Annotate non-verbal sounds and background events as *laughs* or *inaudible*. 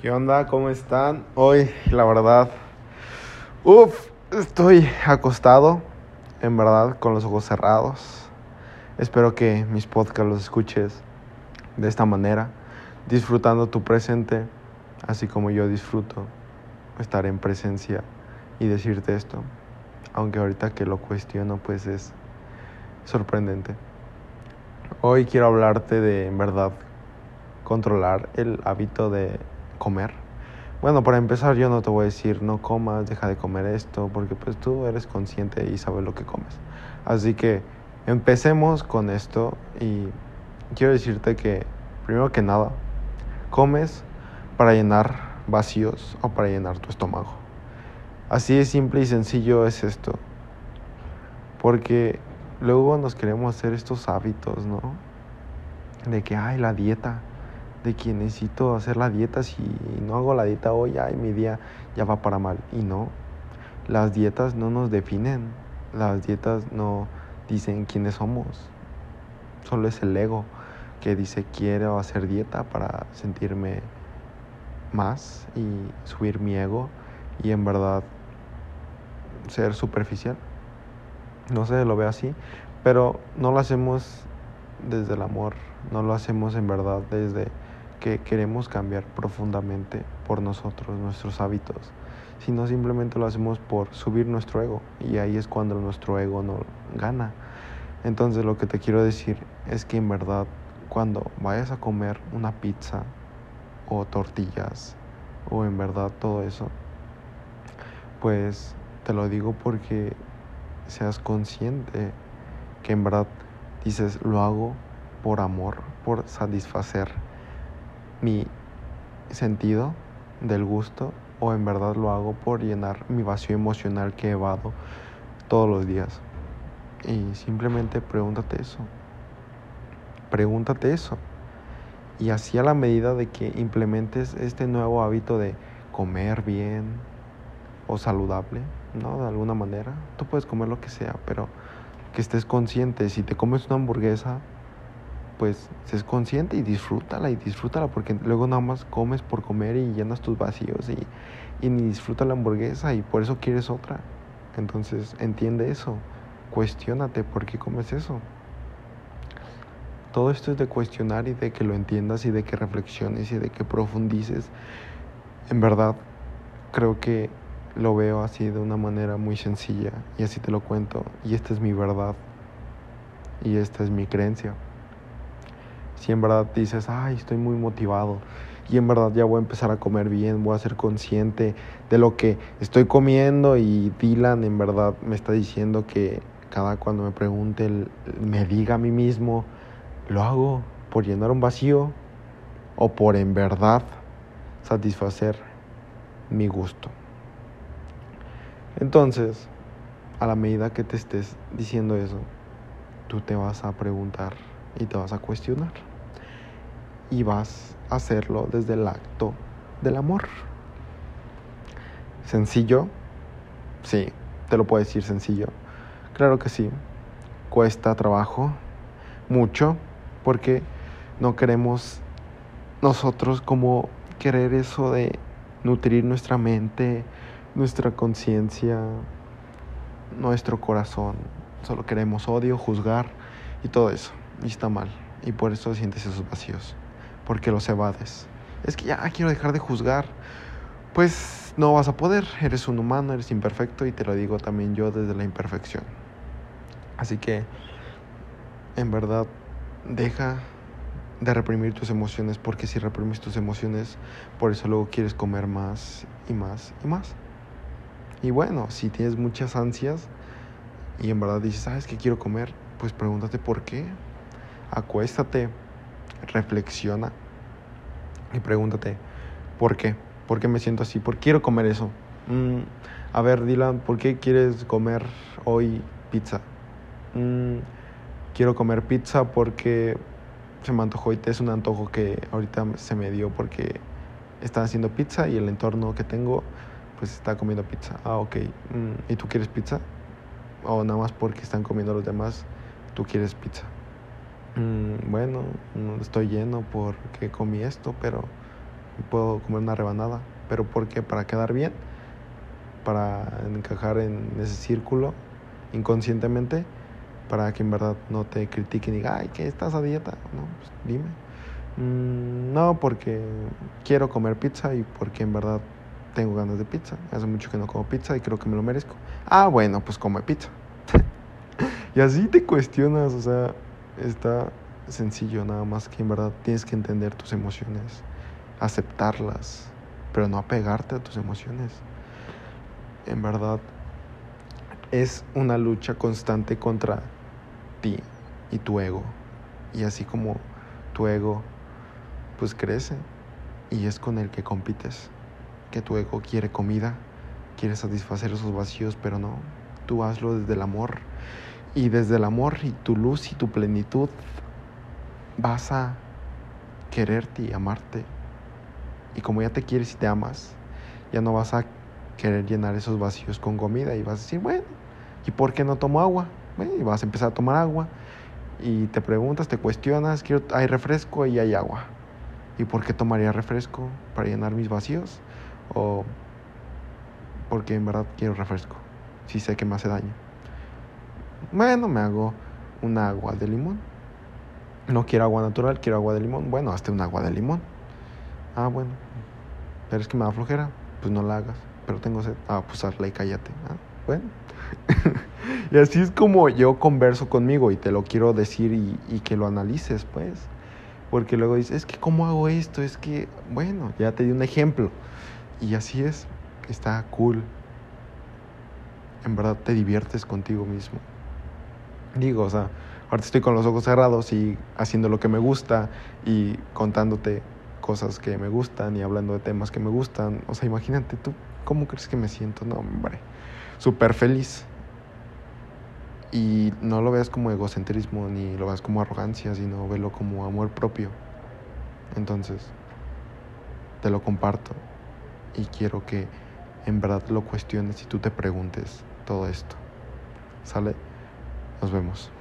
¿Qué onda? ¿Cómo están? Hoy, la verdad, uff, estoy acostado, en verdad, con los ojos cerrados. Espero que mis podcasts los escuches de esta manera, disfrutando tu presente, así como yo disfruto estar en presencia y decirte esto. Aunque ahorita que lo cuestiono, pues es sorprendente. Hoy quiero hablarte de, en verdad, controlar el hábito de comer. Bueno, para empezar yo no te voy a decir no comas, deja de comer esto, porque pues tú eres consciente y sabes lo que comes. Así que empecemos con esto y quiero decirte que primero que nada, comes para llenar vacíos o para llenar tu estómago. Así de simple y sencillo es esto. Porque luego nos queremos hacer estos hábitos, ¿no? De que, ay, la dieta de que necesito hacer la dieta, si no hago la dieta hoy, ay, mi día ya va para mal. Y no, las dietas no nos definen, las dietas no dicen quiénes somos, solo es el ego que dice quiero hacer dieta para sentirme más y subir mi ego y en verdad ser superficial. No sé, lo veo así, pero no lo hacemos desde el amor, no lo hacemos en verdad desde que queremos cambiar profundamente por nosotros, nuestros hábitos, sino simplemente lo hacemos por subir nuestro ego y ahí es cuando nuestro ego no gana. Entonces lo que te quiero decir es que en verdad cuando vayas a comer una pizza o tortillas o en verdad todo eso, pues te lo digo porque seas consciente que en verdad dices lo hago por amor, por satisfacer mi sentido del gusto o en verdad lo hago por llenar mi vacío emocional que evado todos los días. Y simplemente pregúntate eso. Pregúntate eso. Y así a la medida de que implementes este nuevo hábito de comer bien o saludable, ¿no? De alguna manera. Tú puedes comer lo que sea, pero que estés consciente. Si te comes una hamburguesa, pues seas consciente y disfrútala y disfrútala porque luego nada más comes por comer y llenas tus vacíos y, y ni disfruta la hamburguesa y por eso quieres otra. Entonces entiende eso, cuestionate por qué comes eso. Todo esto es de cuestionar y de que lo entiendas y de que reflexiones y de que profundices. En verdad, creo que lo veo así de una manera muy sencilla y así te lo cuento. Y esta es mi verdad y esta es mi creencia si en verdad dices, ay, estoy muy motivado y en verdad ya voy a empezar a comer bien, voy a ser consciente de lo que estoy comiendo y Dylan en verdad me está diciendo que cada cuando me pregunte, me diga a mí mismo, ¿lo hago por llenar un vacío o por en verdad satisfacer mi gusto? Entonces, a la medida que te estés diciendo eso, tú te vas a preguntar y te vas a cuestionar y vas a hacerlo desde el acto del amor. ¿Sencillo? Sí, te lo puedo decir sencillo. Claro que sí. Cuesta trabajo, mucho, porque no queremos nosotros como querer eso de nutrir nuestra mente, nuestra conciencia, nuestro corazón. Solo queremos odio, juzgar y todo eso. Y está mal. Y por eso sientes esos vacíos porque los evades. Es que ya quiero dejar de juzgar. Pues no vas a poder, eres un humano, eres imperfecto y te lo digo también yo desde la imperfección. Así que, en verdad, deja de reprimir tus emociones porque si reprimes tus emociones, por eso luego quieres comer más y más y más. Y bueno, si tienes muchas ansias y en verdad dices, ¿sabes qué quiero comer? Pues pregúntate por qué. Acuéstate reflexiona y pregúntate, ¿por qué? ¿Por qué me siento así? ¿Por qué quiero comer eso? Mm, a ver, Dylan, ¿por qué quieres comer hoy pizza? Mm, quiero comer pizza porque se me antojó y es un antojo que ahorita se me dio porque están haciendo pizza y el entorno que tengo pues está comiendo pizza. Ah, ok. Mm, ¿Y tú quieres pizza? O nada más porque están comiendo los demás, tú quieres pizza. Mm, bueno, no estoy lleno porque comí esto, pero puedo comer una rebanada. ¿Pero por qué? ¿Para quedar bien? ¿Para encajar en ese círculo inconscientemente? Para que en verdad no te critiquen y digan, ay, ¿qué estás a dieta? No, pues dime. Mm, no, porque quiero comer pizza y porque en verdad tengo ganas de pizza. Hace mucho que no como pizza y creo que me lo merezco. Ah, bueno, pues come pizza. *laughs* y así te cuestionas, o sea, está sencillo, nada más que en verdad tienes que entender tus emociones, aceptarlas, pero no apegarte a tus emociones. En verdad, es una lucha constante contra ti y tu ego. Y así como tu ego, pues crece y es con el que compites. Que tu ego quiere comida, quiere satisfacer esos vacíos, pero no. Tú hazlo desde el amor. Y desde el amor y tu luz y tu plenitud vas a quererte y amarte. Y como ya te quieres y te amas, ya no vas a querer llenar esos vacíos con comida y vas a decir, bueno, ¿y por qué no tomo agua? y vas a empezar a tomar agua y te preguntas, te cuestionas, quiero, hay refresco y hay agua. ¿Y por qué tomaría refresco? ¿Para llenar mis vacíos? ¿O porque en verdad quiero refresco? Si sé que me hace daño. Bueno, me hago un agua de limón. No quiero agua natural, quiero agua de limón. Bueno, hazte un agua de limón. Ah, bueno. Pero es que me da flojera. Pues no la hagas. Pero tengo sed. Ah, pues hazla y cállate. Ah, bueno. *laughs* y así es como yo converso conmigo y te lo quiero decir y, y, que lo analices, pues. Porque luego dices, es que ¿cómo hago esto? Es que, bueno, ya te di un ejemplo. Y así es, está cool. En verdad te diviertes contigo mismo. Digo, o sea, ahorita estoy con los ojos cerrados y haciendo lo que me gusta y contándote cosas que me gustan y hablando de temas que me gustan. O sea, imagínate tú, ¿cómo crees que me siento? No, hombre súper feliz. Y no lo veas como egocentrismo ni lo veas como arrogancia, sino velo como amor propio. Entonces, te lo comparto y quiero que en verdad lo cuestiones y tú te preguntes todo esto. ¿Sale? Nos vemos.